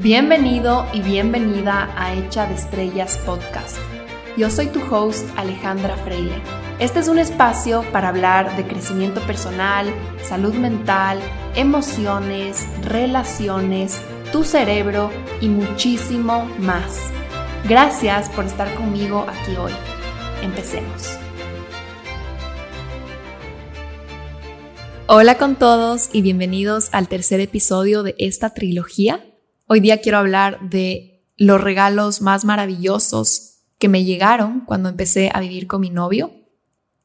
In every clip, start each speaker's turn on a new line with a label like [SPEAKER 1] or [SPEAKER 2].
[SPEAKER 1] Bienvenido y bienvenida a Hecha de Estrellas Podcast. Yo soy tu host Alejandra Freile. Este es un espacio para hablar de crecimiento personal, salud mental, emociones, relaciones, tu cerebro y muchísimo más. Gracias por estar conmigo aquí hoy. Empecemos. Hola con todos y bienvenidos al tercer episodio de esta trilogía Hoy día quiero hablar de los regalos más maravillosos que me llegaron cuando empecé a vivir con mi novio.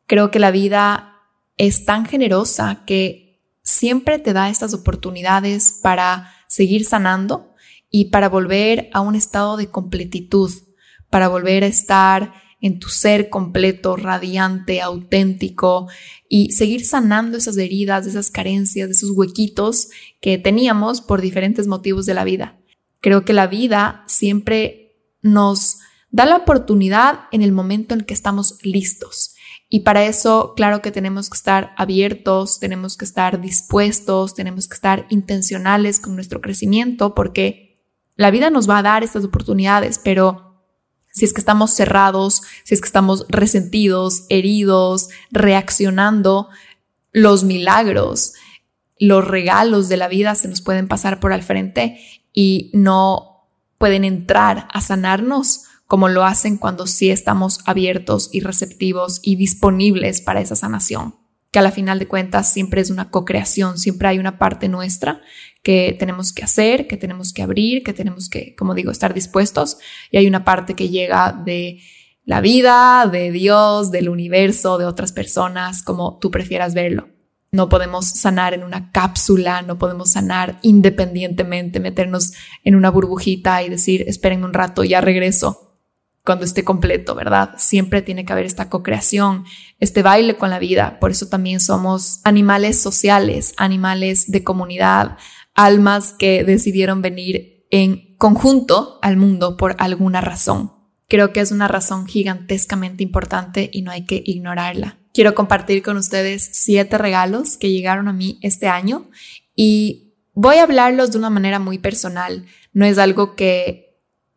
[SPEAKER 1] Creo que la vida es tan generosa que siempre te da estas oportunidades para seguir sanando y para volver a un estado de completitud, para volver a estar en tu ser completo, radiante, auténtico y seguir sanando esas heridas, esas carencias, esos huequitos que teníamos por diferentes motivos de la vida. Creo que la vida siempre nos da la oportunidad en el momento en que estamos listos. Y para eso, claro que tenemos que estar abiertos, tenemos que estar dispuestos, tenemos que estar intencionales con nuestro crecimiento, porque la vida nos va a dar estas oportunidades, pero si es que estamos cerrados, si es que estamos resentidos, heridos, reaccionando, los milagros, los regalos de la vida se nos pueden pasar por al frente y no pueden entrar a sanarnos como lo hacen cuando sí estamos abiertos y receptivos y disponibles para esa sanación, que a la final de cuentas siempre es una co-creación, siempre hay una parte nuestra que tenemos que hacer, que tenemos que abrir, que tenemos que, como digo, estar dispuestos. Y hay una parte que llega de la vida, de Dios, del universo, de otras personas, como tú prefieras verlo. No podemos sanar en una cápsula, no podemos sanar independientemente, meternos en una burbujita y decir, esperen un rato, ya regreso cuando esté completo, ¿verdad? Siempre tiene que haber esta co-creación, este baile con la vida. Por eso también somos animales sociales, animales de comunidad, almas que decidieron venir en conjunto al mundo por alguna razón. Creo que es una razón gigantescamente importante y no hay que ignorarla. Quiero compartir con ustedes siete regalos que llegaron a mí este año y voy a hablarlos de una manera muy personal. No es algo que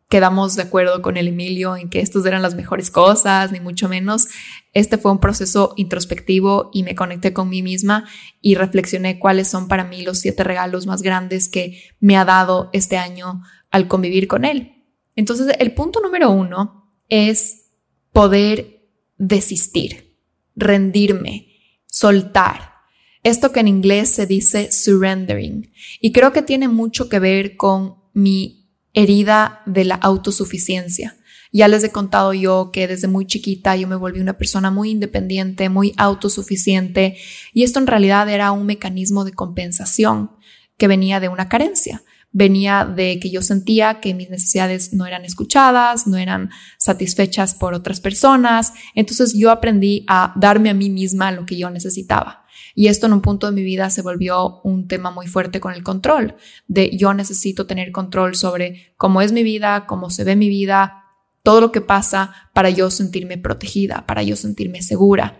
[SPEAKER 1] quedamos de acuerdo con el Emilio en que estos eran las mejores cosas, ni mucho menos. Este fue un proceso introspectivo y me conecté con mí misma y reflexioné cuáles son para mí los siete regalos más grandes que me ha dado este año al convivir con él. Entonces, el punto número uno es poder desistir, rendirme, soltar. Esto que en inglés se dice surrendering. Y creo que tiene mucho que ver con mi herida de la autosuficiencia. Ya les he contado yo que desde muy chiquita yo me volví una persona muy independiente, muy autosuficiente y esto en realidad era un mecanismo de compensación que venía de una carencia. Venía de que yo sentía que mis necesidades no eran escuchadas, no eran satisfechas por otras personas. Entonces yo aprendí a darme a mí misma lo que yo necesitaba. Y esto en un punto de mi vida se volvió un tema muy fuerte con el control, de yo necesito tener control sobre cómo es mi vida, cómo se ve mi vida, todo lo que pasa para yo sentirme protegida, para yo sentirme segura.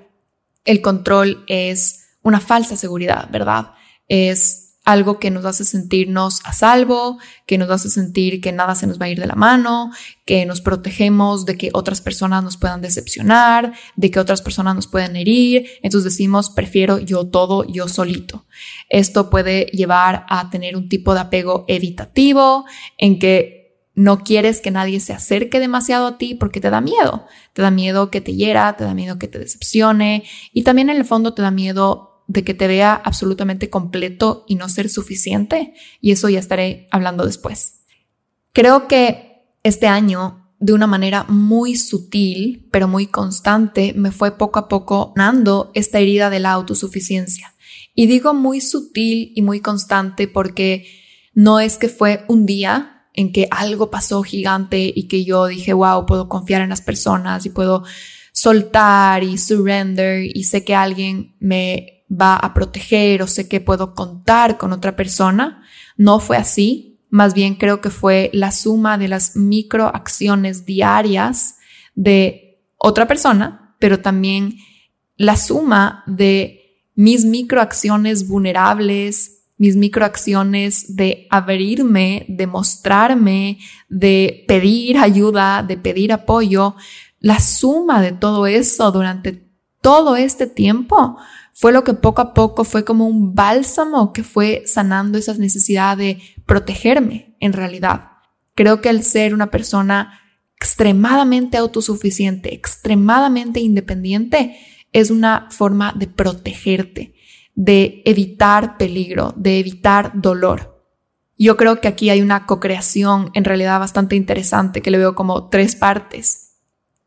[SPEAKER 1] El control es una falsa seguridad, ¿verdad? Es algo que nos hace sentirnos a salvo, que nos hace sentir que nada se nos va a ir de la mano, que nos protegemos de que otras personas nos puedan decepcionar, de que otras personas nos puedan herir. Entonces decimos, prefiero yo todo, yo solito. Esto puede llevar a tener un tipo de apego evitativo en que no quieres que nadie se acerque demasiado a ti porque te da miedo. Te da miedo que te hiera, te da miedo que te decepcione y también en el fondo te da miedo de que te vea absolutamente completo y no ser suficiente, y eso ya estaré hablando después. Creo que este año, de una manera muy sutil, pero muy constante, me fue poco a poco dando esta herida de la autosuficiencia. Y digo muy sutil y muy constante porque no es que fue un día en que algo pasó gigante y que yo dije, wow, puedo confiar en las personas y puedo soltar y surrender y sé que alguien me va a proteger o sé que puedo contar con otra persona. No fue así. Más bien creo que fue la suma de las microacciones diarias de otra persona, pero también la suma de mis microacciones vulnerables, mis microacciones de abrirme, de mostrarme, de pedir ayuda, de pedir apoyo, la suma de todo eso durante todo este tiempo fue lo que poco a poco fue como un bálsamo que fue sanando esa necesidad de protegerme en realidad. Creo que el ser una persona extremadamente autosuficiente, extremadamente independiente, es una forma de protegerte, de evitar peligro, de evitar dolor. Yo creo que aquí hay una co-creación en realidad bastante interesante que le veo como tres partes.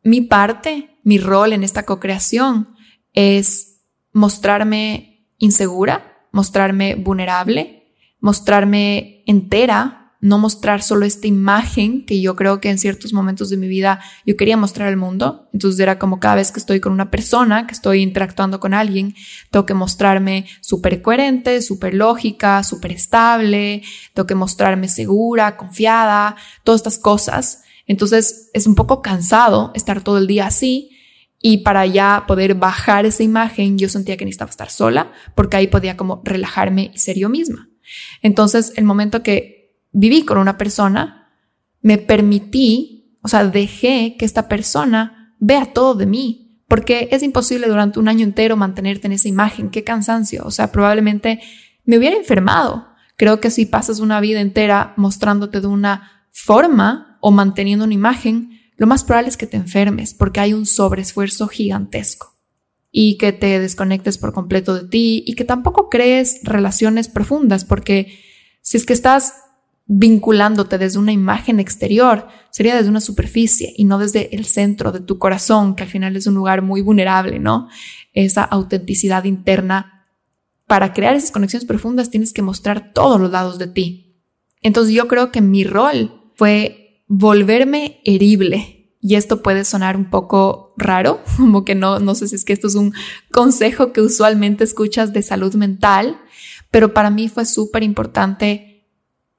[SPEAKER 1] Mi parte, mi rol en esta co-creación es mostrarme insegura, mostrarme vulnerable, mostrarme entera no mostrar solo esta imagen que yo creo que en ciertos momentos de mi vida yo quería mostrar al mundo. Entonces era como cada vez que estoy con una persona, que estoy interactuando con alguien, tengo que mostrarme súper coherente, súper lógica, súper estable, tengo que mostrarme segura, confiada, todas estas cosas. Entonces es un poco cansado estar todo el día así. Y para ya poder bajar esa imagen, yo sentía que necesitaba estar sola, porque ahí podía como relajarme y ser yo misma. Entonces, el momento que viví con una persona, me permití, o sea, dejé que esta persona vea todo de mí, porque es imposible durante un año entero mantenerte en esa imagen, qué cansancio, o sea, probablemente me hubiera enfermado. Creo que si pasas una vida entera mostrándote de una forma o manteniendo una imagen, lo más probable es que te enfermes porque hay un sobreesfuerzo gigantesco y que te desconectes por completo de ti y que tampoco crees relaciones profundas porque si es que estás vinculándote desde una imagen exterior, sería desde una superficie y no desde el centro de tu corazón, que al final es un lugar muy vulnerable, ¿no? Esa autenticidad interna. Para crear esas conexiones profundas tienes que mostrar todos los lados de ti. Entonces yo creo que mi rol fue volverme herible. Y esto puede sonar un poco raro, como que no, no sé si es que esto es un consejo que usualmente escuchas de salud mental, pero para mí fue súper importante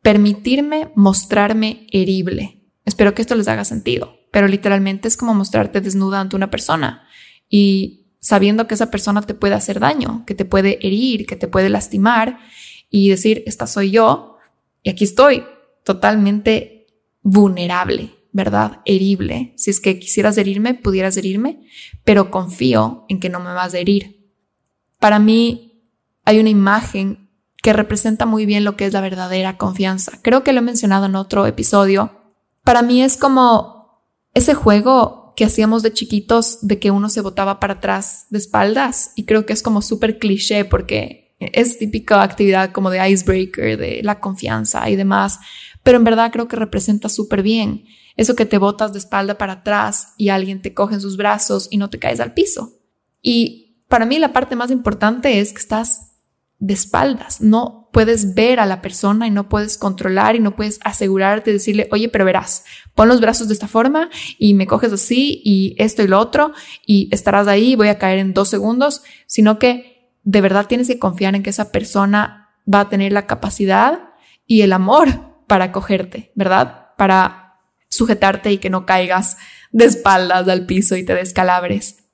[SPEAKER 1] permitirme mostrarme herible. Espero que esto les haga sentido, pero literalmente es como mostrarte desnuda ante una persona y sabiendo que esa persona te puede hacer daño, que te puede herir, que te puede lastimar y decir, esta soy yo y aquí estoy totalmente vulnerable, ¿verdad? Herible. Si es que quisieras herirme, pudieras herirme, pero confío en que no me vas a herir. Para mí hay una imagen que representa muy bien lo que es la verdadera confianza. Creo que lo he mencionado en otro episodio. Para mí es como ese juego que hacíamos de chiquitos de que uno se botaba para atrás de espaldas y creo que es como súper cliché porque es típica actividad como de icebreaker, de la confianza y demás, pero en verdad creo que representa súper bien eso que te botas de espalda para atrás y alguien te coge en sus brazos y no te caes al piso. Y para mí la parte más importante es que estás de espaldas. No puedes ver a la persona y no puedes controlar y no puedes asegurarte de decirle, oye, pero verás, pon los brazos de esta forma y me coges así y esto y lo otro y estarás ahí, voy a caer en dos segundos, sino que de verdad tienes que confiar en que esa persona va a tener la capacidad y el amor para cogerte, ¿verdad? Para sujetarte y que no caigas de espaldas al piso y te descalabres.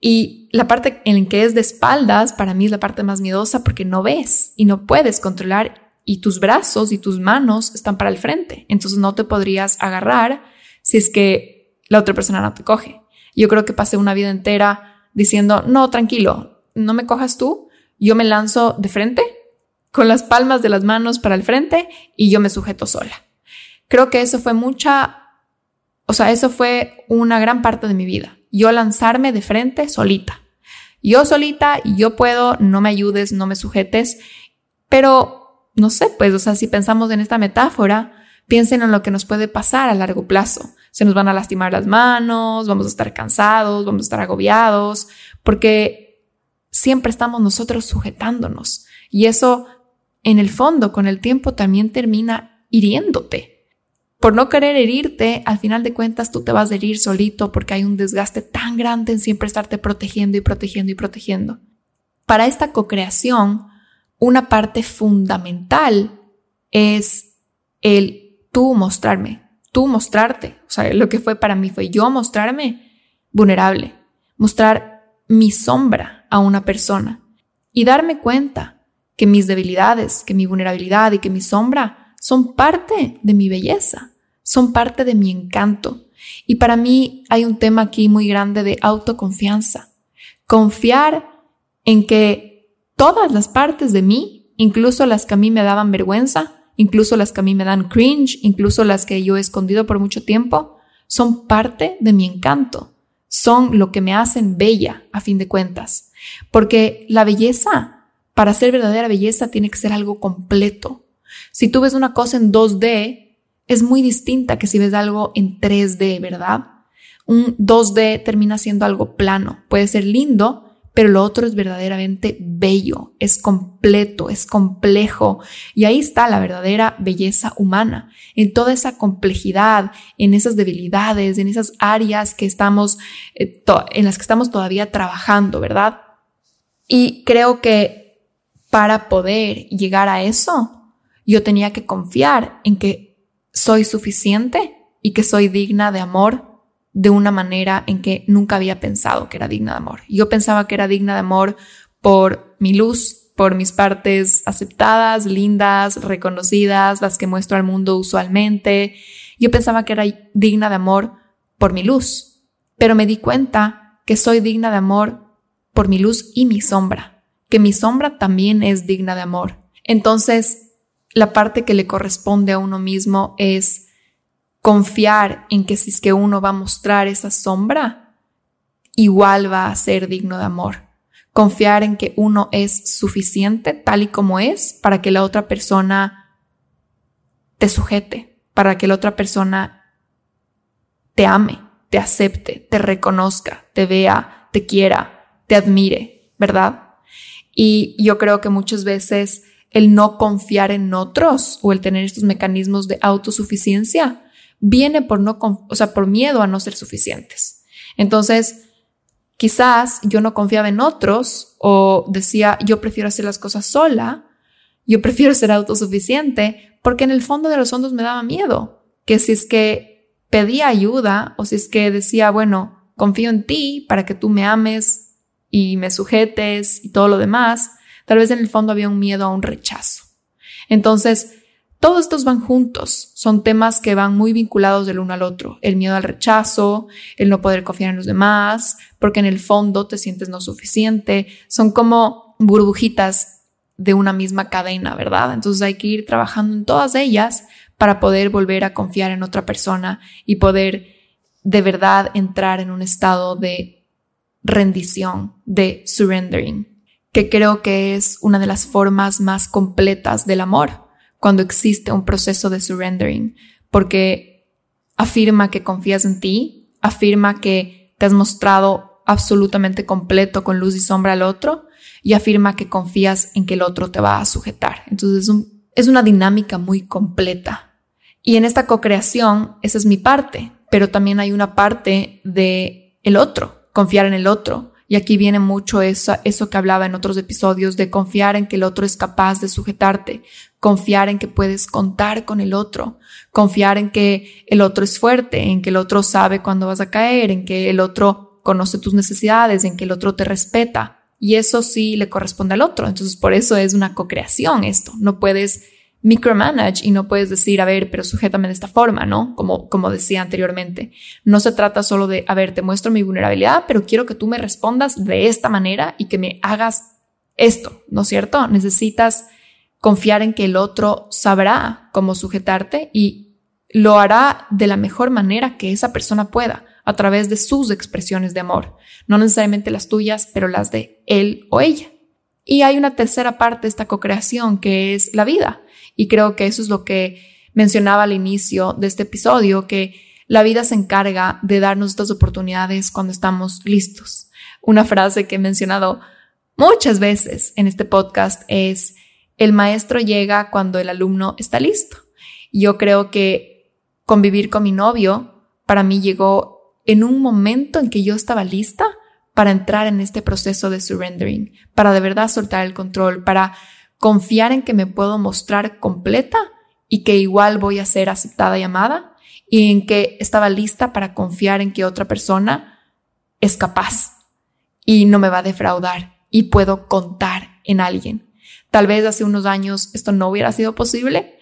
[SPEAKER 1] Y la parte en que es de espaldas, para mí es la parte más miedosa porque no ves y no puedes controlar y tus brazos y tus manos están para el frente. Entonces no te podrías agarrar si es que la otra persona no te coge. Yo creo que pasé una vida entera diciendo, no, tranquilo, no me cojas tú, yo me lanzo de frente con las palmas de las manos para el frente y yo me sujeto sola. Creo que eso fue mucha, o sea, eso fue una gran parte de mi vida yo lanzarme de frente solita. Yo solita yo puedo, no me ayudes, no me sujetes, pero no sé, pues, o sea, si pensamos en esta metáfora, piensen en lo que nos puede pasar a largo plazo. Se nos van a lastimar las manos, vamos a estar cansados, vamos a estar agobiados, porque siempre estamos nosotros sujetándonos. Y eso, en el fondo, con el tiempo también termina hiriéndote por no querer herirte, al final de cuentas tú te vas a herir solito porque hay un desgaste tan grande en siempre estarte protegiendo y protegiendo y protegiendo. Para esta co-creación, una parte fundamental es el tú mostrarme, tú mostrarte. O sea, lo que fue para mí fue yo mostrarme vulnerable, mostrar mi sombra a una persona y darme cuenta que mis debilidades, que mi vulnerabilidad y que mi sombra son parte de mi belleza, son parte de mi encanto. Y para mí hay un tema aquí muy grande de autoconfianza. Confiar en que todas las partes de mí, incluso las que a mí me daban vergüenza, incluso las que a mí me dan cringe, incluso las que yo he escondido por mucho tiempo, son parte de mi encanto, son lo que me hacen bella a fin de cuentas. Porque la belleza, para ser verdadera belleza, tiene que ser algo completo. Si tú ves una cosa en 2D, es muy distinta que si ves algo en 3D, ¿verdad? Un 2D termina siendo algo plano. Puede ser lindo, pero lo otro es verdaderamente bello, es completo, es complejo. Y ahí está la verdadera belleza humana, en toda esa complejidad, en esas debilidades, en esas áreas que estamos, eh, en las que estamos todavía trabajando, ¿verdad? Y creo que para poder llegar a eso, yo tenía que confiar en que soy suficiente y que soy digna de amor de una manera en que nunca había pensado que era digna de amor. Yo pensaba que era digna de amor por mi luz, por mis partes aceptadas, lindas, reconocidas, las que muestro al mundo usualmente. Yo pensaba que era digna de amor por mi luz, pero me di cuenta que soy digna de amor por mi luz y mi sombra, que mi sombra también es digna de amor. Entonces, la parte que le corresponde a uno mismo es confiar en que si es que uno va a mostrar esa sombra, igual va a ser digno de amor. Confiar en que uno es suficiente tal y como es para que la otra persona te sujete, para que la otra persona te ame, te acepte, te reconozca, te vea, te quiera, te admire, ¿verdad? Y yo creo que muchas veces el no confiar en otros o el tener estos mecanismos de autosuficiencia viene por no, o sea, por miedo a no ser suficientes. Entonces, quizás yo no confiaba en otros o decía, yo prefiero hacer las cosas sola, yo prefiero ser autosuficiente, porque en el fondo de los fondos me daba miedo, que si es que pedía ayuda o si es que decía, bueno, confío en ti para que tú me ames y me sujetes y todo lo demás, tal vez en el fondo había un miedo a un rechazo. Entonces, todos estos van juntos, son temas que van muy vinculados del uno al otro. El miedo al rechazo, el no poder confiar en los demás, porque en el fondo te sientes no suficiente. Son como burbujitas de una misma cadena, ¿verdad? Entonces hay que ir trabajando en todas ellas para poder volver a confiar en otra persona y poder de verdad entrar en un estado de rendición, de surrendering, que creo que es una de las formas más completas del amor cuando existe un proceso de surrendering, porque afirma que confías en ti, afirma que te has mostrado absolutamente completo con luz y sombra al otro y afirma que confías en que el otro te va a sujetar. Entonces es, una dinámica muy completa. Y en esta co-creación, esa es mi parte, pero también hay una parte de el otro, confiar en el otro, y aquí viene mucho eso, eso que hablaba en otros episodios de confiar en que el otro es capaz de sujetarte, confiar en que puedes contar con el otro, confiar en que el otro es fuerte, en que el otro sabe cuándo vas a caer, en que el otro conoce tus necesidades, en que el otro te respeta. Y eso sí le corresponde al otro. Entonces, por eso es una co-creación esto. No puedes micromanage y no puedes decir, a ver, pero sujétame de esta forma, ¿no? Como, como decía anteriormente. No se trata solo de, a ver, te muestro mi vulnerabilidad, pero quiero que tú me respondas de esta manera y que me hagas esto, ¿no es cierto? Necesitas confiar en que el otro sabrá cómo sujetarte y lo hará de la mejor manera que esa persona pueda, a través de sus expresiones de amor, no necesariamente las tuyas, pero las de él o ella. Y hay una tercera parte de esta co-creación que es la vida. Y creo que eso es lo que mencionaba al inicio de este episodio, que la vida se encarga de darnos estas oportunidades cuando estamos listos. Una frase que he mencionado muchas veces en este podcast es, el maestro llega cuando el alumno está listo. Yo creo que convivir con mi novio para mí llegó en un momento en que yo estaba lista para entrar en este proceso de surrendering, para de verdad soltar el control, para confiar en que me puedo mostrar completa y que igual voy a ser aceptada y amada y en que estaba lista para confiar en que otra persona es capaz y no me va a defraudar y puedo contar en alguien. Tal vez hace unos años esto no hubiera sido posible.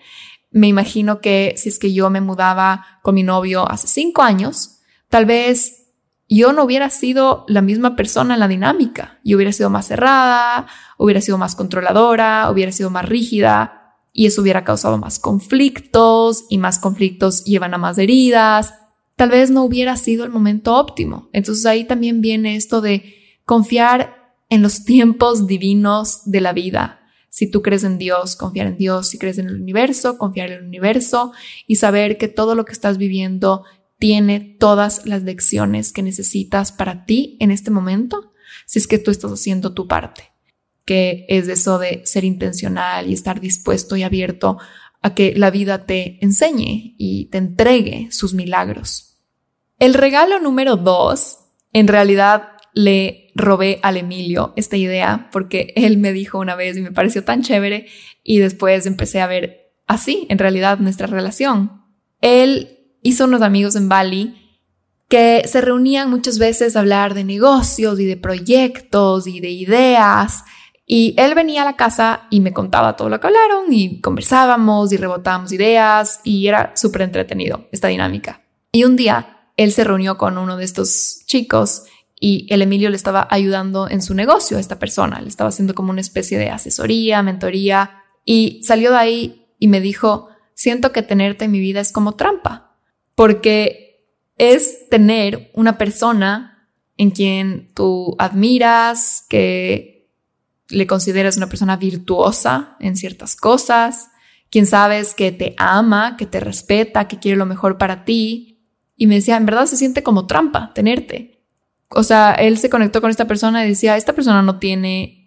[SPEAKER 1] Me imagino que si es que yo me mudaba con mi novio hace cinco años, tal vez yo no hubiera sido la misma persona en la dinámica. Yo hubiera sido más cerrada, hubiera sido más controladora, hubiera sido más rígida y eso hubiera causado más conflictos y más conflictos llevan a más heridas. Tal vez no hubiera sido el momento óptimo. Entonces ahí también viene esto de confiar en los tiempos divinos de la vida. Si tú crees en Dios, confiar en Dios. Si crees en el universo, confiar en el universo y saber que todo lo que estás viviendo tiene todas las lecciones que necesitas para ti en este momento, si es que tú estás haciendo tu parte, que es eso de ser intencional y estar dispuesto y abierto a que la vida te enseñe y te entregue sus milagros. El regalo número dos, en realidad le robé al Emilio esta idea porque él me dijo una vez y me pareció tan chévere y después empecé a ver así, en realidad, nuestra relación. Él hizo unos amigos en Bali que se reunían muchas veces a hablar de negocios y de proyectos y de ideas. Y él venía a la casa y me contaba todo lo que hablaron y conversábamos y rebotábamos ideas y era súper entretenido esta dinámica. Y un día él se reunió con uno de estos chicos y el Emilio le estaba ayudando en su negocio a esta persona, le estaba haciendo como una especie de asesoría, mentoría y salió de ahí y me dijo, siento que tenerte en mi vida es como trampa, porque es tener una persona en quien tú admiras, que le consideras una persona virtuosa en ciertas cosas, quien sabes que te ama, que te respeta, que quiere lo mejor para ti. Y me decía, en verdad se siente como trampa tenerte o sea, él se conectó con esta persona y decía, esta persona no tiene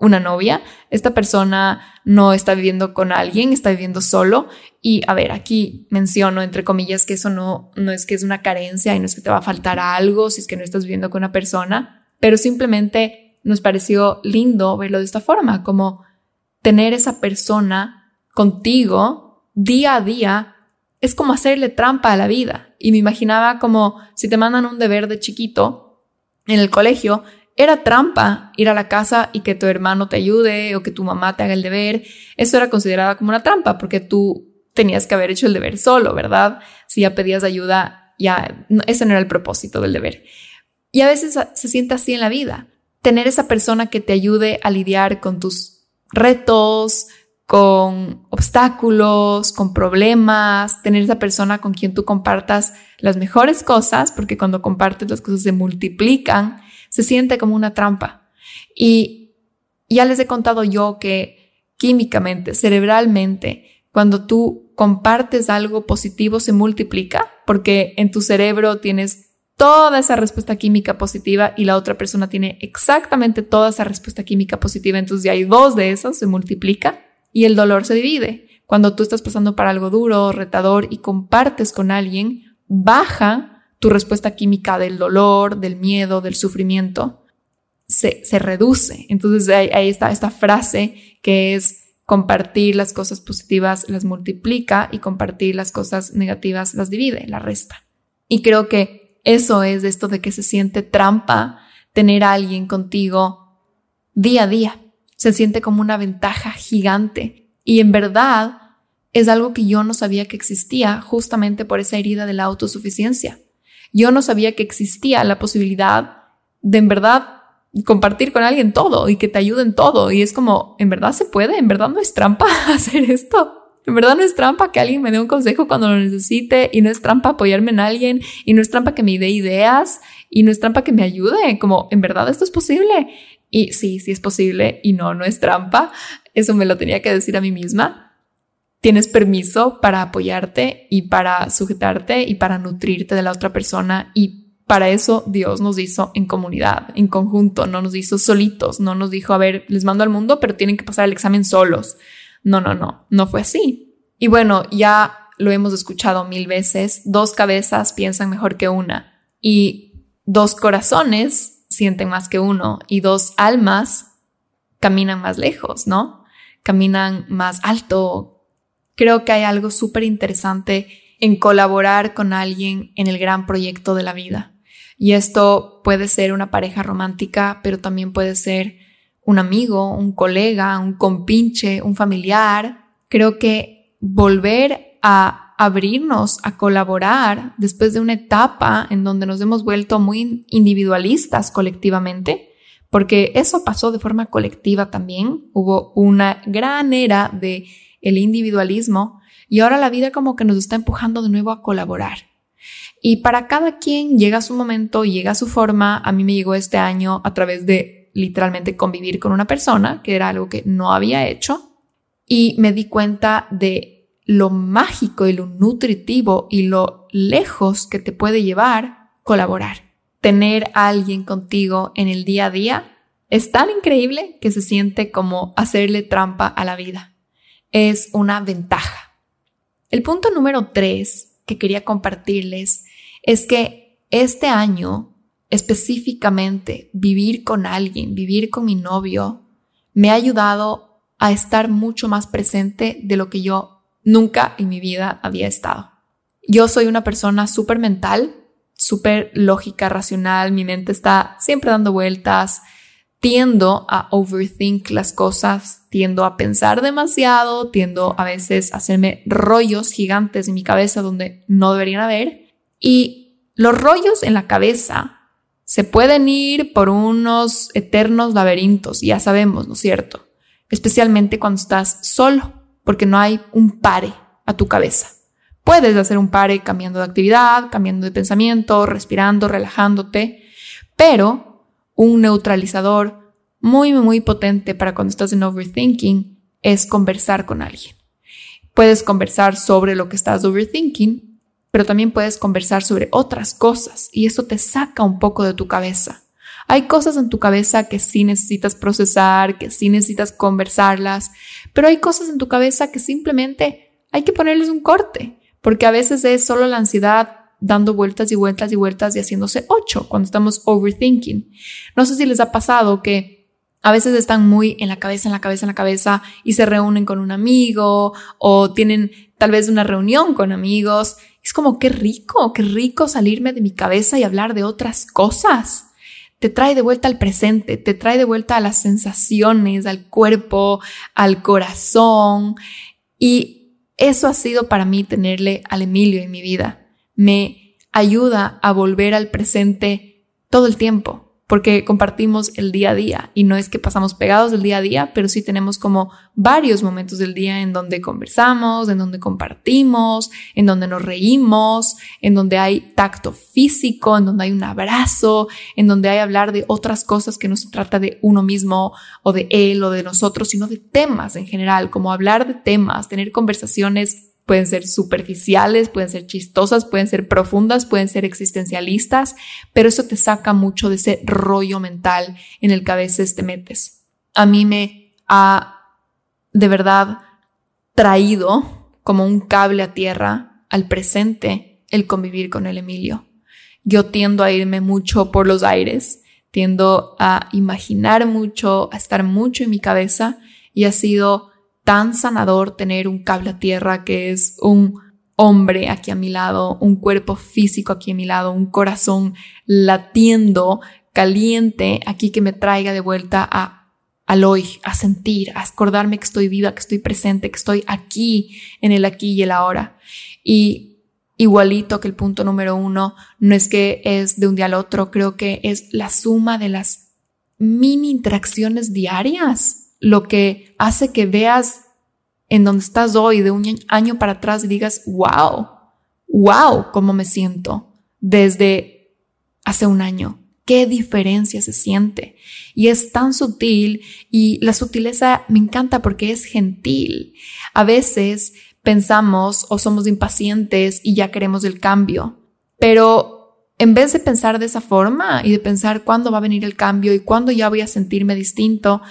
[SPEAKER 1] una novia, esta persona no está viviendo con alguien, está viviendo solo. Y a ver, aquí menciono entre comillas que eso no, no es que es una carencia y no es que te va a faltar algo si es que no estás viviendo con una persona, pero simplemente nos pareció lindo verlo de esta forma, como tener esa persona contigo día a día es como hacerle trampa a la vida. Y me imaginaba como si te mandan un deber de chiquito, en el colegio, era trampa ir a la casa y que tu hermano te ayude o que tu mamá te haga el deber. Eso era considerado como una trampa porque tú tenías que haber hecho el deber solo, ¿verdad? Si ya pedías ayuda, ya ese no era el propósito del deber. Y a veces se siente así en la vida. Tener esa persona que te ayude a lidiar con tus retos, con obstáculos, con problemas, tener esa persona con quien tú compartas las mejores cosas, porque cuando compartes las cosas se multiplican, se siente como una trampa. Y ya les he contado yo que químicamente, cerebralmente, cuando tú compartes algo positivo se multiplica, porque en tu cerebro tienes toda esa respuesta química positiva y la otra persona tiene exactamente toda esa respuesta química positiva, entonces ya hay dos de esos, se multiplica y el dolor se divide. Cuando tú estás pasando por algo duro, retador y compartes con alguien, baja tu respuesta química del dolor, del miedo, del sufrimiento, se, reduce. Entonces ahí, está esta frase que es compartir las cosas positivas las multiplica y compartir las cosas negativas las divide, la resta. Y creo que eso es esto de que se siente trampa tener a alguien contigo día a día se siente como una ventaja gigante. Y en verdad es algo que yo no sabía que existía justamente por esa herida de la autosuficiencia. Yo no sabía que existía la posibilidad de en verdad compartir con alguien todo y que te ayuden todo. Y es como, en verdad se puede, en verdad no es trampa hacer esto. En verdad no es trampa que alguien me dé un consejo cuando lo necesite y no es trampa apoyarme en alguien y no es trampa que me dé ideas y no es trampa que me ayude. Como, en verdad esto es posible. Y sí, sí es posible y no, no es trampa. Eso me lo tenía que decir a mí misma. Tienes permiso para apoyarte y para sujetarte y para nutrirte de la otra persona y para eso Dios nos hizo en comunidad, en conjunto, no nos hizo solitos, no nos dijo, a ver, les mando al mundo, pero tienen que pasar el examen solos. No, no, no, no fue así. Y bueno, ya lo hemos escuchado mil veces, dos cabezas piensan mejor que una y dos corazones sienten más que uno y dos almas caminan más lejos, ¿no? Caminan más alto. Creo que hay algo súper interesante en colaborar con alguien en el gran proyecto de la vida. Y esto puede ser una pareja romántica, pero también puede ser un amigo, un colega, un compinche, un familiar. Creo que volver a abrirnos a colaborar después de una etapa en donde nos hemos vuelto muy individualistas colectivamente, porque eso pasó de forma colectiva también. Hubo una gran era de el individualismo y ahora la vida como que nos está empujando de nuevo a colaborar. Y para cada quien llega su momento, llega su forma. A mí me llegó este año a través de literalmente convivir con una persona, que era algo que no había hecho, y me di cuenta de lo mágico y lo nutritivo y lo lejos que te puede llevar colaborar. Tener a alguien contigo en el día a día es tan increíble que se siente como hacerle trampa a la vida. Es una ventaja. El punto número tres que quería compartirles es que este año específicamente vivir con alguien, vivir con mi novio, me ha ayudado a estar mucho más presente de lo que yo nunca en mi vida había estado. Yo soy una persona súper mental, súper lógica, racional, mi mente está siempre dando vueltas, tiendo a overthink las cosas, tiendo a pensar demasiado, tiendo a veces a hacerme rollos gigantes en mi cabeza donde no deberían haber y los rollos en la cabeza se pueden ir por unos eternos laberintos, ya sabemos, ¿no es cierto? Especialmente cuando estás solo, porque no hay un pare a tu cabeza. Puedes hacer un pare cambiando de actividad, cambiando de pensamiento, respirando, relajándote, pero un neutralizador muy, muy potente para cuando estás en overthinking es conversar con alguien. Puedes conversar sobre lo que estás overthinking pero también puedes conversar sobre otras cosas y eso te saca un poco de tu cabeza. Hay cosas en tu cabeza que sí necesitas procesar, que sí necesitas conversarlas, pero hay cosas en tu cabeza que simplemente hay que ponerles un corte, porque a veces es solo la ansiedad dando vueltas y vueltas y vueltas y haciéndose ocho cuando estamos overthinking. No sé si les ha pasado que a veces están muy en la cabeza, en la cabeza, en la cabeza y se reúnen con un amigo o tienen tal vez una reunión con amigos es como qué rico, qué rico salirme de mi cabeza y hablar de otras cosas. Te trae de vuelta al presente, te trae de vuelta a las sensaciones, al cuerpo, al corazón. Y eso ha sido para mí tenerle al Emilio en mi vida. Me ayuda a volver al presente todo el tiempo porque compartimos el día a día. Y no es que pasamos pegados del día a día, pero sí tenemos como varios momentos del día en donde conversamos, en donde compartimos, en donde nos reímos, en donde hay tacto físico, en donde hay un abrazo, en donde hay hablar de otras cosas que no se trata de uno mismo o de él o de nosotros, sino de temas en general, como hablar de temas, tener conversaciones pueden ser superficiales, pueden ser chistosas, pueden ser profundas, pueden ser existencialistas, pero eso te saca mucho de ese rollo mental en el que a veces te metes. A mí me ha de verdad traído como un cable a tierra al presente el convivir con el Emilio. Yo tiendo a irme mucho por los aires, tiendo a imaginar mucho, a estar mucho en mi cabeza y ha sido tan sanador tener un cable a tierra que es un hombre aquí a mi lado, un cuerpo físico aquí a mi lado, un corazón latiendo, caliente, aquí que me traiga de vuelta a, al hoy, a sentir, a acordarme que estoy viva, que estoy presente, que estoy aquí, en el aquí y el ahora. Y igualito que el punto número uno, no es que es de un día al otro, creo que es la suma de las mini interacciones diarias lo que hace que veas en donde estás hoy de un año para atrás y digas, wow, wow, cómo me siento desde hace un año. Qué diferencia se siente. Y es tan sutil y la sutileza me encanta porque es gentil. A veces pensamos o somos impacientes y ya queremos el cambio, pero en vez de pensar de esa forma y de pensar cuándo va a venir el cambio y cuándo ya voy a sentirme distinto,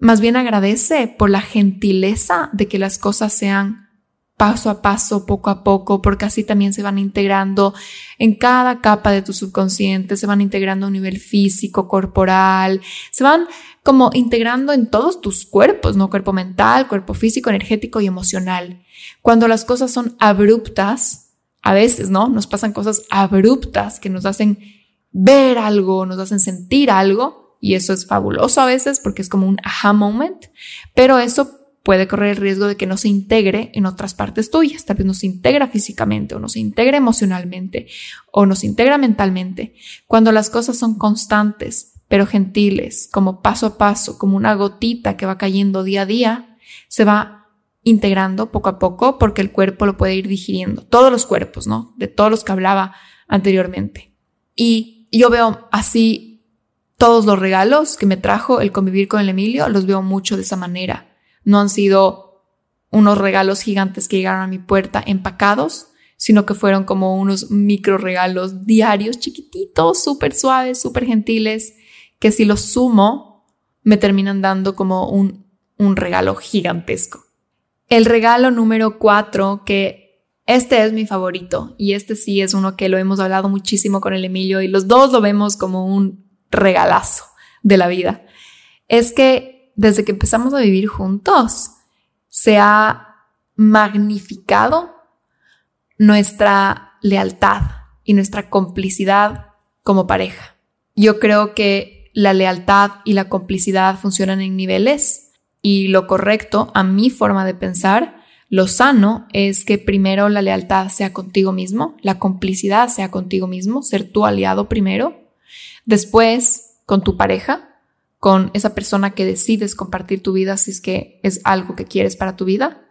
[SPEAKER 1] más bien agradece por la gentileza de que las cosas sean paso a paso, poco a poco, porque así también se van integrando en cada capa de tu subconsciente, se van integrando a un nivel físico, corporal, se van como integrando en todos tus cuerpos, ¿no? Cuerpo mental, cuerpo físico, energético y emocional. Cuando las cosas son abruptas, a veces, ¿no? Nos pasan cosas abruptas que nos hacen ver algo, nos hacen sentir algo, y eso es fabuloso a veces porque es como un aha moment, pero eso puede correr el riesgo de que no se integre en otras partes tuyas. Tal vez no se integra físicamente o no se integra emocionalmente o no se integra mentalmente. Cuando las cosas son constantes, pero gentiles, como paso a paso, como una gotita que va cayendo día a día, se va integrando poco a poco porque el cuerpo lo puede ir digiriendo. Todos los cuerpos, ¿no? De todos los que hablaba anteriormente. Y yo veo así todos los regalos que me trajo el convivir con el Emilio, los veo mucho de esa manera no han sido unos regalos gigantes que llegaron a mi puerta empacados, sino que fueron como unos micro regalos diarios chiquititos, súper suaves, súper gentiles, que si los sumo me terminan dando como un, un regalo gigantesco. El regalo número cuatro, que este es mi favorito y este sí es uno que lo hemos hablado muchísimo con el Emilio y los dos lo vemos como un regalazo de la vida, es que desde que empezamos a vivir juntos, se ha magnificado nuestra lealtad y nuestra complicidad como pareja. Yo creo que la lealtad y la complicidad funcionan en niveles y lo correcto a mi forma de pensar, lo sano es que primero la lealtad sea contigo mismo, la complicidad sea contigo mismo, ser tu aliado primero, después con tu pareja con esa persona que decides compartir tu vida si es que es algo que quieres para tu vida.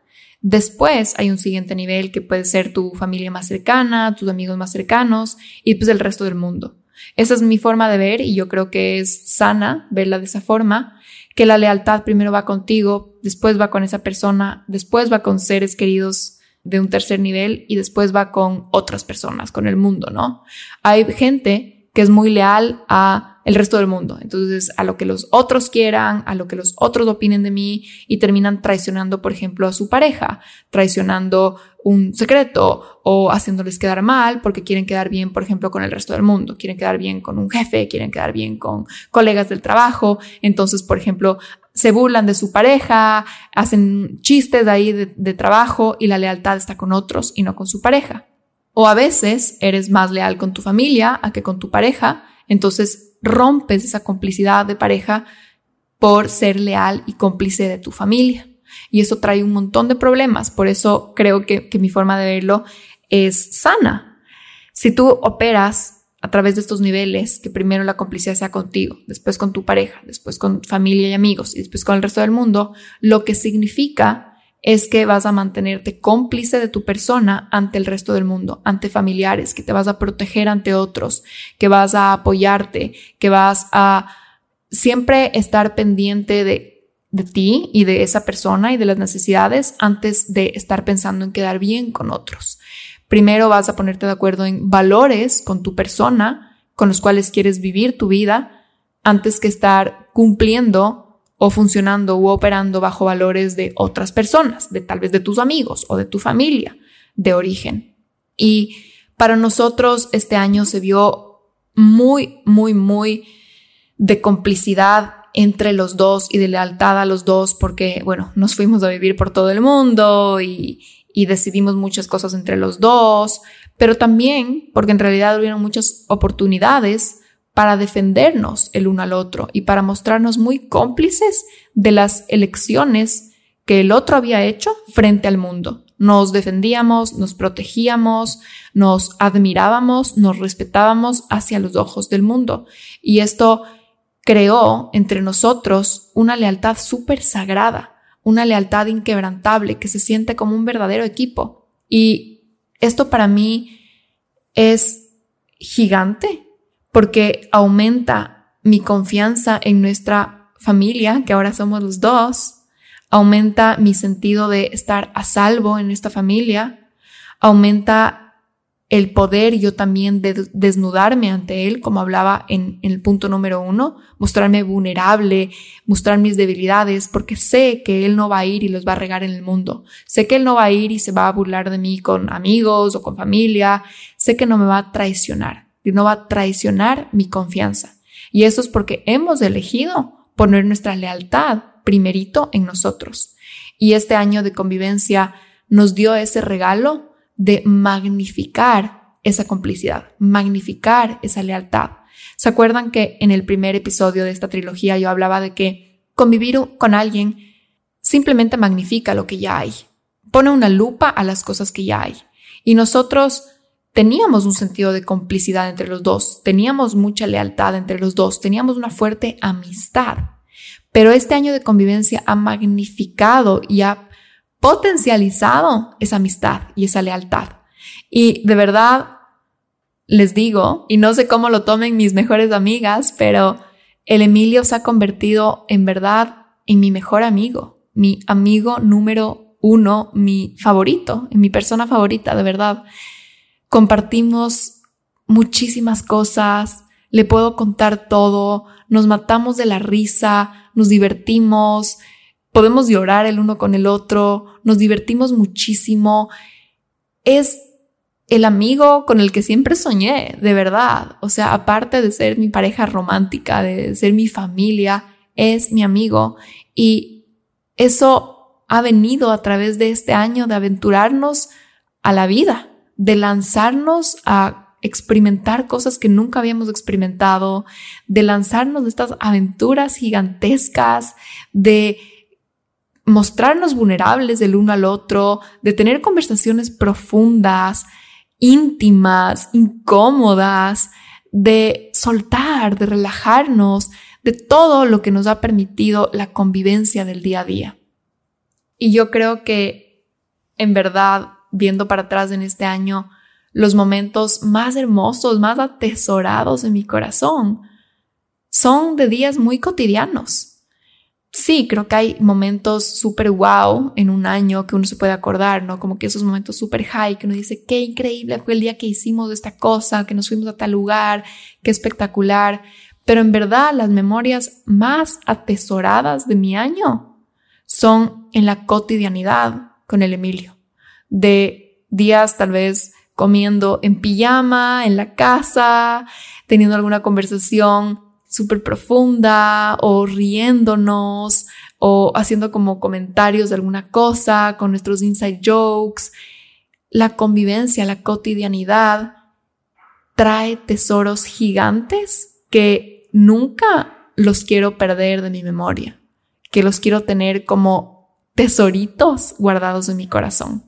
[SPEAKER 1] Después hay un siguiente nivel que puede ser tu familia más cercana, tus amigos más cercanos y pues el resto del mundo. Esa es mi forma de ver y yo creo que es sana verla de esa forma, que la lealtad primero va contigo, después va con esa persona, después va con seres queridos de un tercer nivel y después va con otras personas, con el mundo, ¿no? Hay gente que es muy leal a el resto del mundo. Entonces, a lo que los otros quieran, a lo que los otros opinen de mí y terminan traicionando, por ejemplo, a su pareja, traicionando un secreto o haciéndoles quedar mal porque quieren quedar bien, por ejemplo, con el resto del mundo, quieren quedar bien con un jefe, quieren quedar bien con colegas del trabajo. Entonces, por ejemplo, se burlan de su pareja, hacen chistes de ahí de, de trabajo y la lealtad está con otros y no con su pareja. O a veces eres más leal con tu familia a que con tu pareja, entonces rompes esa complicidad de pareja por ser leal y cómplice de tu familia. Y eso trae un montón de problemas. Por eso creo que, mi forma de verlo es sana. Si tú operas a través de estos niveles, que primero la complicidad sea contigo, después con tu pareja, después con familia y amigos y después con el resto del mundo, lo que significa es que vas a mantenerte cómplice de tu persona ante el resto del mundo, ante familiares, que te vas a proteger ante otros, que vas a apoyarte, que vas a siempre estar pendiente de, de ti y de esa persona y de las necesidades antes de estar pensando en quedar bien con otros. Primero vas a ponerte de acuerdo en valores con tu persona, con los cuales quieres vivir tu vida, antes que estar cumpliendo o funcionando u operando bajo valores de otras personas, de tal vez de tus amigos o de tu familia de origen. Y para nosotros este año se vio muy, muy, muy de complicidad entre los dos y de lealtad a los dos porque, bueno, nos fuimos a vivir por todo el mundo y, y decidimos muchas cosas entre los dos, pero también porque en realidad hubieron muchas oportunidades para defendernos el uno al otro y para mostrarnos muy cómplices de las elecciones que el otro había hecho frente al mundo. Nos defendíamos, nos protegíamos, nos admirábamos, nos respetábamos hacia los ojos del mundo. Y esto creó entre nosotros una lealtad súper sagrada, una lealtad inquebrantable que se siente como un verdadero equipo. Y esto para mí es gigante porque aumenta mi confianza en nuestra familia, que ahora somos los dos, aumenta mi sentido de estar a salvo en esta familia, aumenta el poder yo también de desnudarme ante él, como hablaba en, en, el punto número uno, mostrarme vulnerable, mostrar mis debilidades, porque sé que él no va a ir y los va a regar en el mundo. Sé que él no va a ir y se va a burlar de mí con amigos o con familia. Sé que no me va a traicionar no va a traicionar mi confianza. Y eso es porque hemos elegido poner nuestra lealtad primerito en nosotros. Y este año de convivencia nos dio ese regalo de magnificar esa complicidad, magnificar esa lealtad, ¿Se acuerdan que en el primer episodio de esta trilogía yo hablaba de que convivir con alguien simplemente magnifica lo que ya hay, pone una lupa a las cosas que ya hay. Y nosotros teníamos un sentido de complicidad entre los dos, teníamos mucha lealtad entre los dos, teníamos una fuerte amistad. Pero este año de convivencia ha magnificado y ha potencializado esa amistad y esa lealtad. Y de verdad, les digo, y no sé cómo lo tomen mis mejores amigas, pero el Emilio se ha convertido en verdad en mi mejor amigo, mi amigo número uno, mi favorito, en mi persona favorita, de verdad. Compartimos muchísimas cosas, le puedo contar todo, nos matamos de la risa, nos divertimos, podemos llorar el uno con el otro, nos divertimos muchísimo. Es el amigo con el que siempre soñé, de verdad. O sea, aparte de ser mi pareja romántica, de ser mi familia, es mi amigo. Y eso ha venido a través de este año de aventurarnos a la vida, de lanzarnos a experimentar cosas que nunca habíamos experimentado, de lanzarnos de estas aventuras gigantescas, de mostrarnos vulnerables del uno al otro, de tener conversaciones profundas, íntimas, incómodas, de soltar, de relajarnos, de todo lo que nos ha permitido la convivencia del día a día. Y yo creo que, en verdad, viendo para atrás en este año, los momentos más hermosos, más atesorados en mi corazón, son de días muy cotidianos sí, creo que hay momentos súper wow en un año que uno se puede acordar, ¿no? Como que esos momentos súper high, que uno dice, qué increíble fue el día que hicimos esta cosa, que nos fuimos a tal lugar, qué espectacular. Pero en verdad, las memorias más atesoradas de mi año son en la cotidianidad con el Emilio, de días tal vez comiendo en pijama, en la casa, teniendo alguna conversación súper profunda o riéndonos o haciendo como comentarios de alguna cosa con nuestros inside jokes. La convivencia, la cotidianidad trae tesoros gigantes que nunca los quiero perder de mi memoria, que los quiero tener como tesoritos guardados en mi corazón.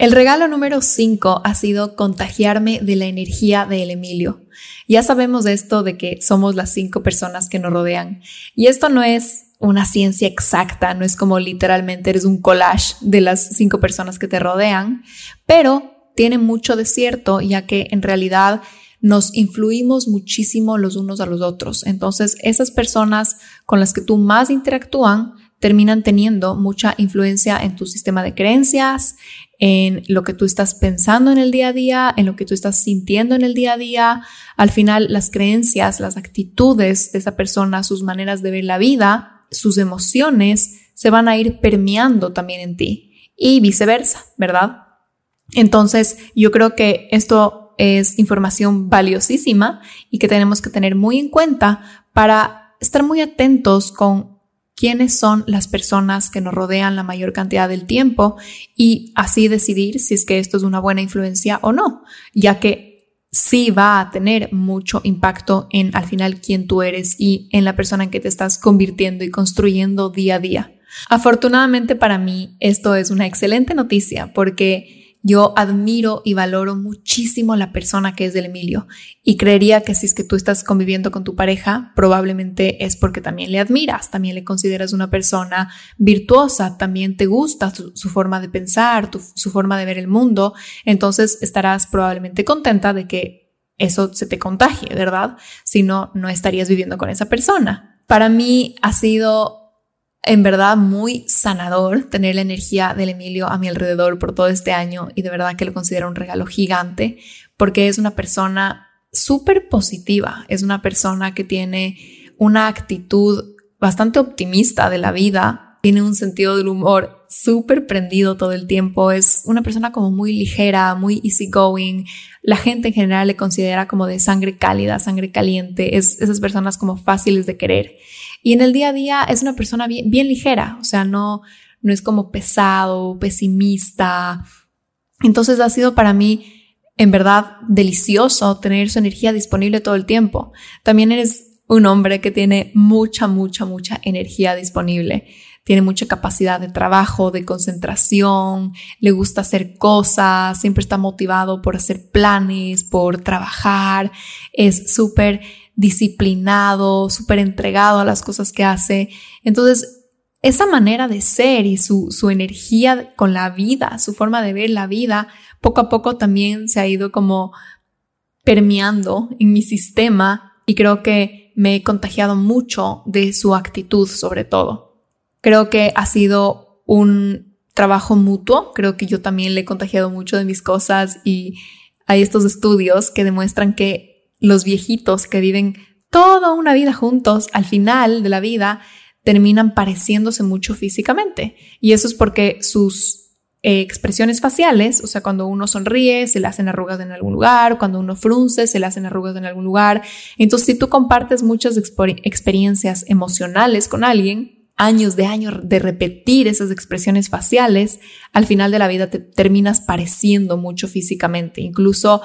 [SPEAKER 1] El regalo número 5 ha sido contagiarme de la energía del Emilio. Ya sabemos esto de que somos las cinco personas que nos rodean. Y esto no es una ciencia exacta, no es como literalmente eres un collage de las cinco personas que te rodean, pero tiene mucho de cierto, ya que en realidad nos influimos muchísimo los unos a los otros. Entonces, esas personas con las que tú más interactúan terminan teniendo mucha influencia en tu sistema de creencias, en lo que tú estás pensando en el día a día, en lo que tú estás sintiendo en el día a día. Al final, las creencias, las actitudes de esa persona, sus maneras de ver la vida, sus emociones, se van a ir permeando también en ti y viceversa, ¿verdad? Entonces, yo creo que esto es información valiosísima y que tenemos que tener muy en cuenta para estar muy atentos con quiénes son las personas que nos rodean la mayor cantidad del tiempo y así decidir si es que esto es una buena influencia o no, ya que sí va a tener mucho impacto en al final quién tú eres y en la persona en que te estás convirtiendo y construyendo día a día. Afortunadamente para mí esto es una excelente noticia porque yo admiro y valoro muchísimo la persona que es del Emilio y creería que si es que tú estás conviviendo con tu pareja, probablemente es porque también le admiras, también le consideras una persona virtuosa, también te gusta su, forma de pensar, su forma de ver el mundo, entonces estarás probablemente contenta de que eso se te contagie, ¿verdad? Si no, no estarías viviendo con esa persona. Para mí ha sido en verdad muy sanador tener la energía del Emilio a mi alrededor por todo este año y de verdad que lo considero un regalo gigante porque es una persona súper positiva, es una persona que tiene una actitud bastante optimista de la vida, tiene un sentido del humor súper prendido todo el tiempo, es una persona como muy ligera, muy easygoing, la gente en general le considera como de sangre cálida, sangre caliente, es esas personas como fáciles de querer. Y en el día a día es una persona bien, ligera, o sea, no, no es como pesado, pesimista. Entonces ha sido para mí en verdad delicioso tener su energía disponible todo el tiempo. También eres un hombre que tiene mucha, mucha, mucha energía disponible. Tiene mucha capacidad de trabajo, de concentración, le gusta hacer cosas, siempre está motivado por hacer planes, por trabajar, es súper disciplinado, súper entregado a las cosas que hace. Entonces, esa manera de ser y su, su energía con la vida, su forma de ver la vida, poco a poco también se ha ido como permeando en mi sistema y creo que me he contagiado mucho de su actitud sobre todo. Creo que ha sido un trabajo mutuo, creo que yo también le he contagiado mucho de mis cosas y hay estos estudios que demuestran que los viejitos que viven toda una vida juntos, al final de la vida, terminan pareciéndose mucho físicamente. Y eso es porque sus eh, expresiones faciales, o sea, cuando uno sonríe, se le hacen arrugas en algún lugar, cuando uno frunce, se le hacen arrugas en algún lugar. Entonces, si tú compartes muchas experiencias emocionales con alguien, años de años de repetir esas expresiones faciales, al final de la vida te terminas pareciendo mucho físicamente. Incluso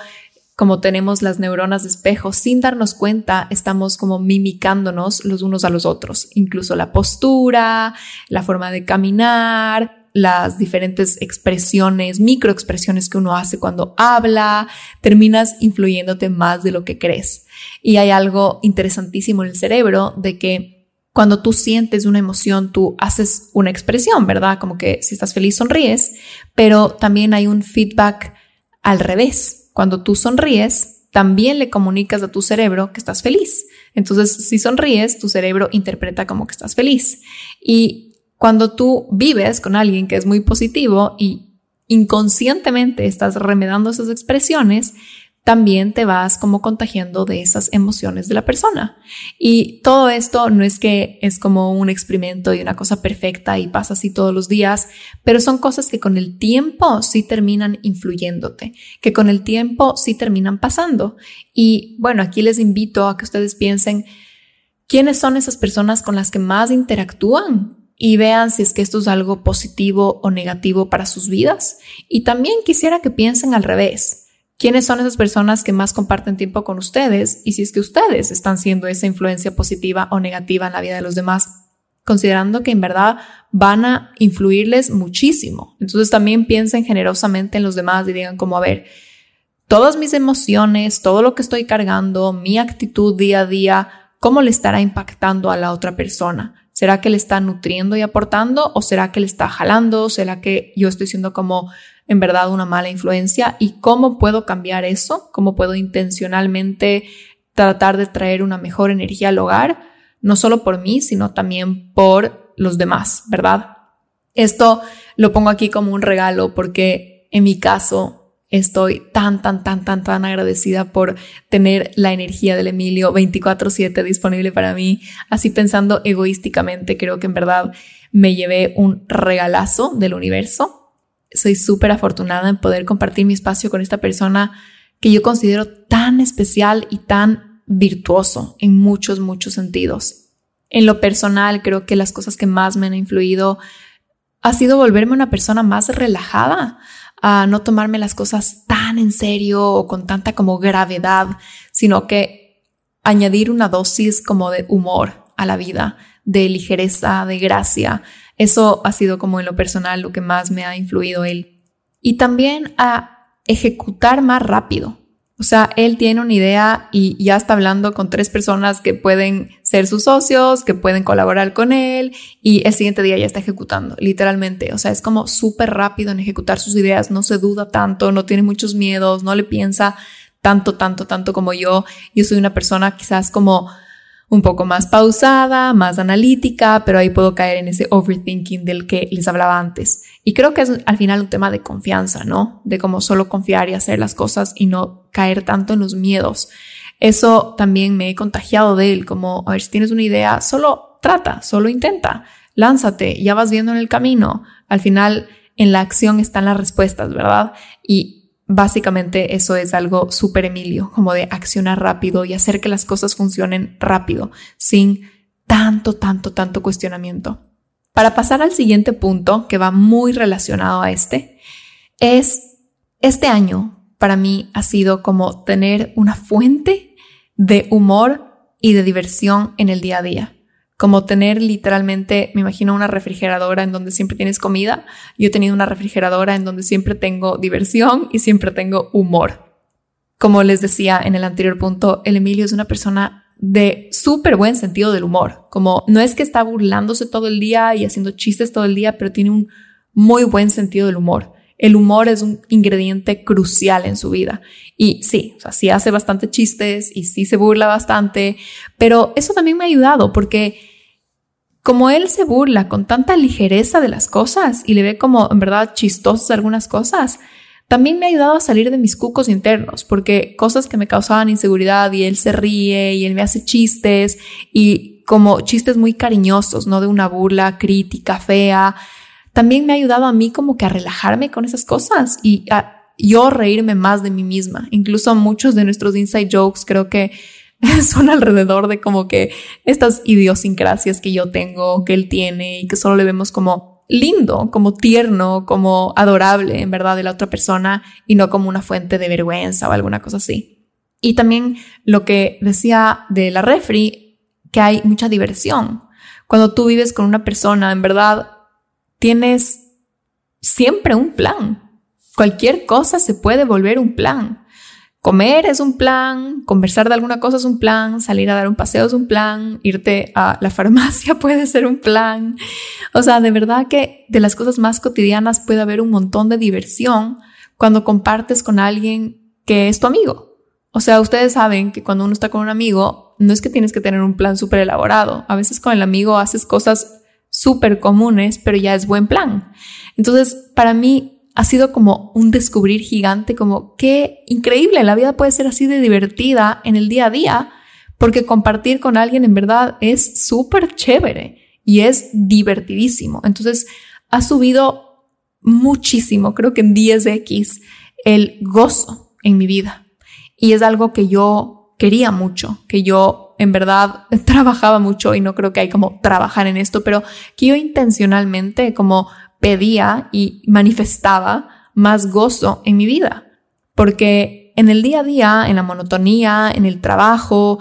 [SPEAKER 1] como tenemos las neuronas de espejo, sin darnos cuenta, estamos como mimicándonos los unos a los otros, incluso la postura, la forma de caminar, las diferentes expresiones, microexpresiones que uno hace cuando habla, terminas influyéndote más de lo que crees. Y hay algo interesantísimo en el cerebro de que cuando tú sientes una emoción, tú haces una expresión, ¿verdad? Como que si estás feliz, sonríes, pero también hay un feedback al revés cuando tú sonríes, también le comunicas a tu cerebro que estás feliz. Entonces, si sonríes, tu cerebro interpreta como que estás feliz. Y cuando tú vives con alguien que es muy positivo y inconscientemente estás remedando esas expresiones, también te vas como contagiando de esas emociones de la persona. Y todo esto no es que es como un experimento y una cosa perfecta y pasa así todos los días, pero son cosas que con el tiempo sí terminan influyéndote, que con el tiempo sí terminan pasando. Y bueno, aquí les invito a que ustedes piensen quiénes son esas personas con las que más interactúan y vean si es que esto es algo positivo o negativo para sus vidas. Y también quisiera que piensen al revés quiénes son esas personas que más comparten tiempo con ustedes y si es que ustedes están siendo esa influencia positiva o negativa en la vida de los demás, considerando que en verdad van a influirles muchísimo. Entonces también piensen generosamente en los demás y digan como, a ver, todas mis emociones, todo lo que estoy cargando, mi actitud día a día, ¿cómo le estará impactando a la otra persona? ¿Será que le está nutriendo y aportando o será que le está jalando? ¿Será que yo estoy siendo como en verdad una mala influencia y cómo puedo cambiar eso, cómo puedo intencionalmente tratar de traer una mejor energía al hogar, no solo por mí, sino también por los demás, ¿verdad? Esto lo pongo aquí como un regalo porque en mi caso estoy tan, tan, tan, tan, tan agradecida por tener la energía del Emilio 24/7 disponible para mí. Así pensando egoísticamente, creo que en verdad me llevé un regalazo del universo soy súper afortunada en poder compartir mi espacio con esta persona que yo considero tan especial y tan virtuoso en muchos, muchos sentidos. En lo personal, creo que las cosas que más me han influido ha sido volverme una persona más relajada, a no tomarme las cosas tan en serio o con tanta como gravedad, sino que añadir una dosis como de humor a la vida, de ligereza, de gracia, eso ha sido como en lo personal lo que más me ha influido él. Y también a ejecutar más rápido. O sea, él tiene una idea y ya está hablando con tres personas que pueden ser sus socios, que pueden colaborar con él y el siguiente día ya está ejecutando, literalmente. O sea, es como súper rápido en ejecutar sus ideas, no se duda tanto, no tiene muchos miedos, no le piensa tanto, tanto, tanto como yo. Yo soy una persona quizás como un poco más pausada, más analítica, pero ahí puedo caer en ese overthinking del que les hablaba antes. Y creo que es al final un tema de confianza, ¿no? De cómo solo confiar y hacer las cosas y no caer tanto en los miedos. Eso también me he contagiado de él, como, a ver, si tienes una idea, solo trata, solo intenta, lánzate, ya vas viendo en el camino. Al final, en la acción están las respuestas, ¿verdad? Y Básicamente eso es algo súper Emilio, como de accionar rápido y hacer que las cosas funcionen rápido, sin tanto, tanto, tanto cuestionamiento. Para pasar al siguiente punto, que va muy relacionado a este, es este año para mí ha sido como tener una fuente de humor y de diversión en el día a día. Como tener literalmente, me imagino una refrigeradora en donde siempre tienes comida. Yo he tenido una refrigeradora en donde siempre tengo diversión y siempre tengo humor. Como les decía en el anterior punto, el Emilio es una persona de súper buen sentido del humor. Como no es que está burlándose todo el día y haciendo chistes todo el día, pero tiene un muy buen sentido del humor. El humor es un ingrediente crucial en su vida. Y sí, o sea, sí hace bastante chistes y sí se burla bastante, pero eso también me ha ayudado porque como él se burla con tanta ligereza de las cosas y le ve como en verdad chistosas algunas cosas, también me ha ayudado a salir de mis cucos internos, porque cosas que me causaban inseguridad y él se ríe y él me hace chistes y como chistes muy cariñosos, no de una burla crítica, fea, también me ha ayudado a mí como que a relajarme con esas cosas y a yo reírme más de mí misma. Incluso muchos de nuestros inside jokes creo que son alrededor de como que estas idiosincrasias que yo tengo, que él tiene y que solo le vemos como lindo, como tierno, como adorable en verdad de la otra persona y no como una fuente de vergüenza o alguna cosa así. Y también lo que decía de la refri, que hay mucha diversión. Cuando tú vives con una persona, en verdad, tienes siempre un plan. Cualquier cosa se puede volver un plan. Comer es un plan, conversar de alguna cosa es un plan, salir a dar un paseo es un plan, irte a la farmacia puede ser un plan. O sea, de verdad que de las cosas más cotidianas puede haber un montón de diversión cuando compartes con alguien que es tu amigo. O sea, ustedes saben que cuando uno está con un amigo, no es que tienes que tener un plan súper elaborado. A veces con el amigo haces cosas súper comunes, pero ya es buen plan. Entonces, para mí ha sido como un descubrir gigante, como qué increíble, la vida puede ser así de divertida en el día a día, porque compartir con alguien en verdad es súper chévere y es divertidísimo. Entonces, ha subido muchísimo, creo que en 10x, el gozo en mi vida. Y es algo que yo quería mucho, que yo en verdad trabajaba mucho y no creo que hay como trabajar en esto, pero que yo intencionalmente como pedía y manifestaba más gozo en mi vida. Porque en el día a día, en la monotonía, en el trabajo,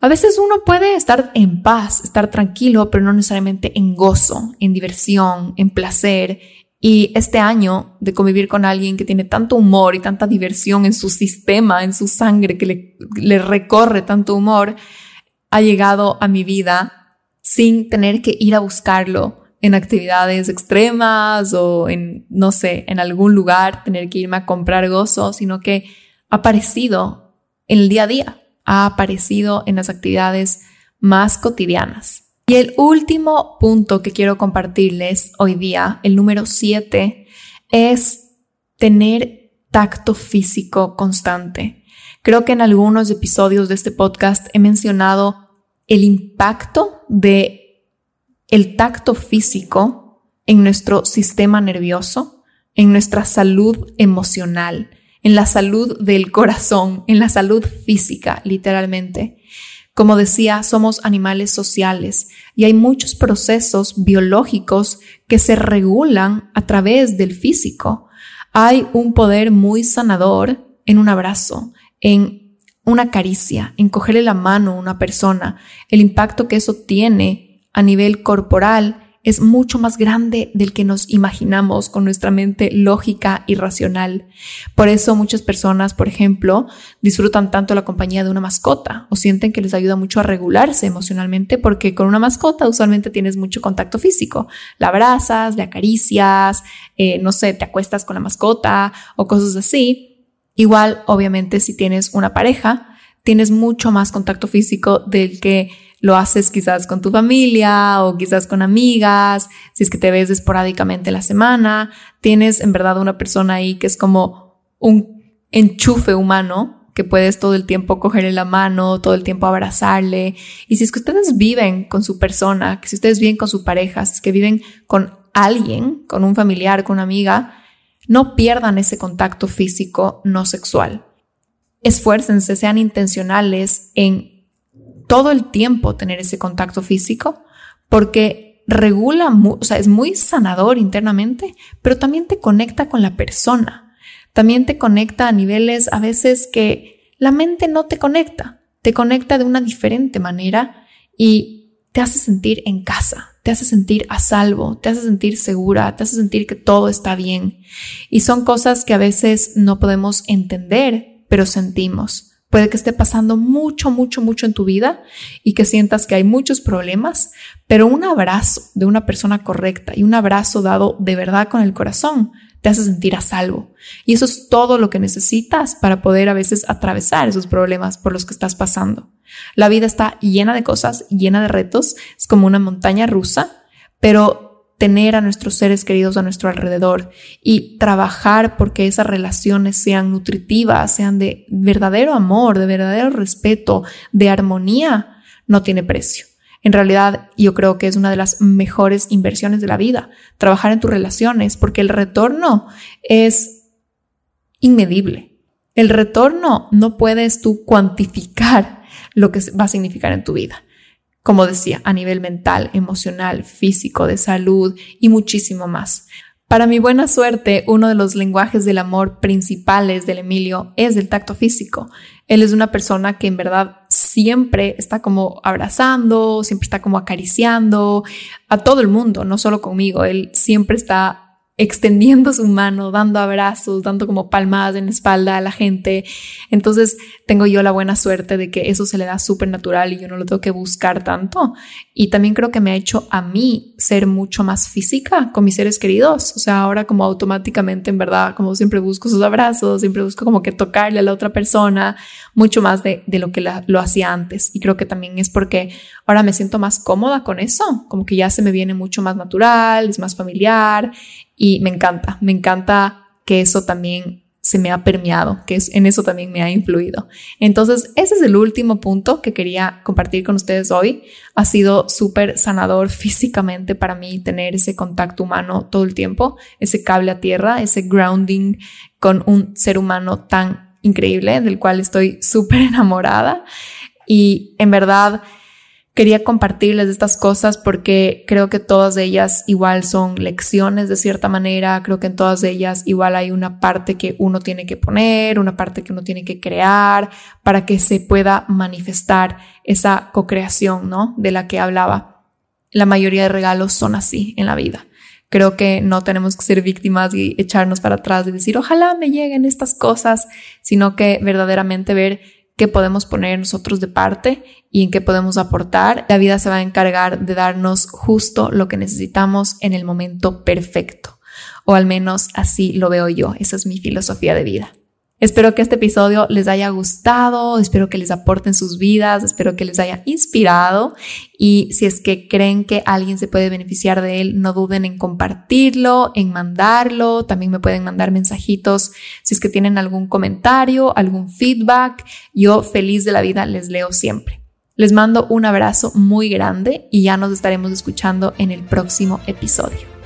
[SPEAKER 1] a veces uno puede estar en paz, estar tranquilo, pero no necesariamente en gozo, en diversión, en placer, y este año de convivir con alguien que tiene tanto humor y tanta diversión en su sistema, en su sangre, que le, recorre tanto humor, ha llegado a mi vida sin tener que ir a buscarlo en actividades extremas o en, no sé, en algún lugar, tener que irme a comprar gozo, sino que ha aparecido en el día a día, ha aparecido en las actividades más cotidianas. Y el último punto que quiero compartirles hoy día, el número siete, es tener tacto físico constante. Creo que en algunos episodios de este podcast he mencionado el impacto de el tacto físico en nuestro sistema nervioso, en nuestra salud emocional, en la salud del corazón, en la salud física, literalmente. Como decía, somos animales sociales y hay muchos procesos biológicos que se regulan a través del físico. Hay un poder muy sanador en un abrazo, en una caricia, en cogerle la mano a una persona, el impacto que eso tiene a nivel corporal es mucho más grande del que nos imaginamos con nuestra mente lógica y racional. Por eso muchas personas, por ejemplo, disfrutan tanto la compañía de una mascota o sienten que les ayuda mucho a regularse emocionalmente porque con una mascota usualmente tienes mucho contacto físico. La abrazas, le acaricias, eh, no sé, te acuestas con la mascota o cosas así. Igual, obviamente, si tienes una pareja, tienes mucho más contacto físico del que lo haces quizás con tu familia o quizás con amigas, si es que te ves esporádicamente la semana, tienes en verdad una persona ahí que es como un enchufe humano que puedes todo el tiempo cogerle la mano, todo el tiempo abrazarle. Y si es que ustedes viven con su persona, que si ustedes viven con su pareja, si es que viven con alguien, con un familiar, con una amiga, no pierdan ese contacto físico no sexual. Esfuércense, sean intencionales en todo el tiempo tener ese contacto físico porque regula, o sea, es muy sanador internamente, pero también te conecta con la persona. también te conecta a niveles a veces que la mente no te conecta, te conecta de una diferente manera y te hace sentir en casa, te hace sentir a salvo, te hace sentir segura, te hace sentir que todo está bien. Y son cosas que a veces no podemos entender, pero sentimos. Puede que esté pasando mucho, mucho, mucho en tu vida y que sientas que hay muchos problemas, pero un abrazo de una persona correcta y un abrazo dado de verdad con el corazón te hace sentir a salvo. Y eso es todo lo que necesitas para poder a veces atravesar esos problemas por los que estás pasando. La vida está llena de cosas, llena de retos, es como una montaña rusa, pero tener a nuestros seres queridos a nuestro alrededor y trabajar porque esas relaciones sean nutritivas, sean de verdadero amor, de verdadero respeto, de armonía, no tiene precio. En realidad, yo creo que es una de las mejores inversiones de la vida, trabajar en tus relaciones, porque el retorno es inmedible. El retorno no puedes tú cuantificar lo que va a significar en tu vida como decía, a nivel mental, emocional, físico, de salud y muchísimo más. Para mi buena suerte, uno de los lenguajes del amor principales del Emilio es el tacto físico. Él es una persona que en verdad siempre está como abrazando, siempre está como acariciando a todo el mundo, no solo conmigo. Él siempre está extendiendo su mano, dando abrazos, dando como palmadas en la espalda a la gente. Entonces tengo yo la buena suerte de que eso se le da súper natural y yo no lo tengo que buscar tanto. Y también creo que me ha hecho a mí ser mucho más física con mis seres queridos. O sea, ahora como automáticamente, en verdad, como siempre busco sus abrazos, siempre busco como que tocarle a la otra persona, mucho más de, de lo que lo hacía antes. Y creo que también es porque ahora me siento más cómoda con eso, como que ya se me viene mucho más natural, es más familiar y me encanta, me encanta que eso también se me ha permeado, que es, en eso también me ha influido. Entonces, ese es el último punto que quería compartir con ustedes hoy. Ha sido súper sanador físicamente para mí tener ese contacto humano todo el tiempo, ese cable a tierra, ese grounding con un ser humano tan increíble del cual estoy súper enamorada. Y en verdad, quería compartirles estas cosas porque creo que todas ellas igual son lecciones de cierta manera, creo que en todas ellas igual hay una parte que uno tiene que poner, una parte que uno tiene que crear para que se pueda manifestar esa co-creación, ¿no? De la que hablaba. La mayoría de regalos son así en la vida. Creo que no tenemos que ser víctimas y echarnos para atrás y decir, ojalá me lleguen estas cosas, sino que verdaderamente ver qué podemos poner nosotros de parte y en qué podemos aportar. La vida se va a encargar de darnos justo lo que necesitamos en el momento perfecto. O al menos así lo veo yo. Esa es mi filosofía de vida. Espero que este episodio les haya gustado, espero que les aporten sus vidas, espero que les haya inspirado y si es que creen que alguien se puede beneficiar de él, no duden en compartirlo, en mandarlo, también me pueden mandar mensajitos si es que tienen algún comentario, algún feedback, yo feliz de la vida les leo siempre. Les mando un abrazo muy grande y ya nos estaremos escuchando en el próximo episodio.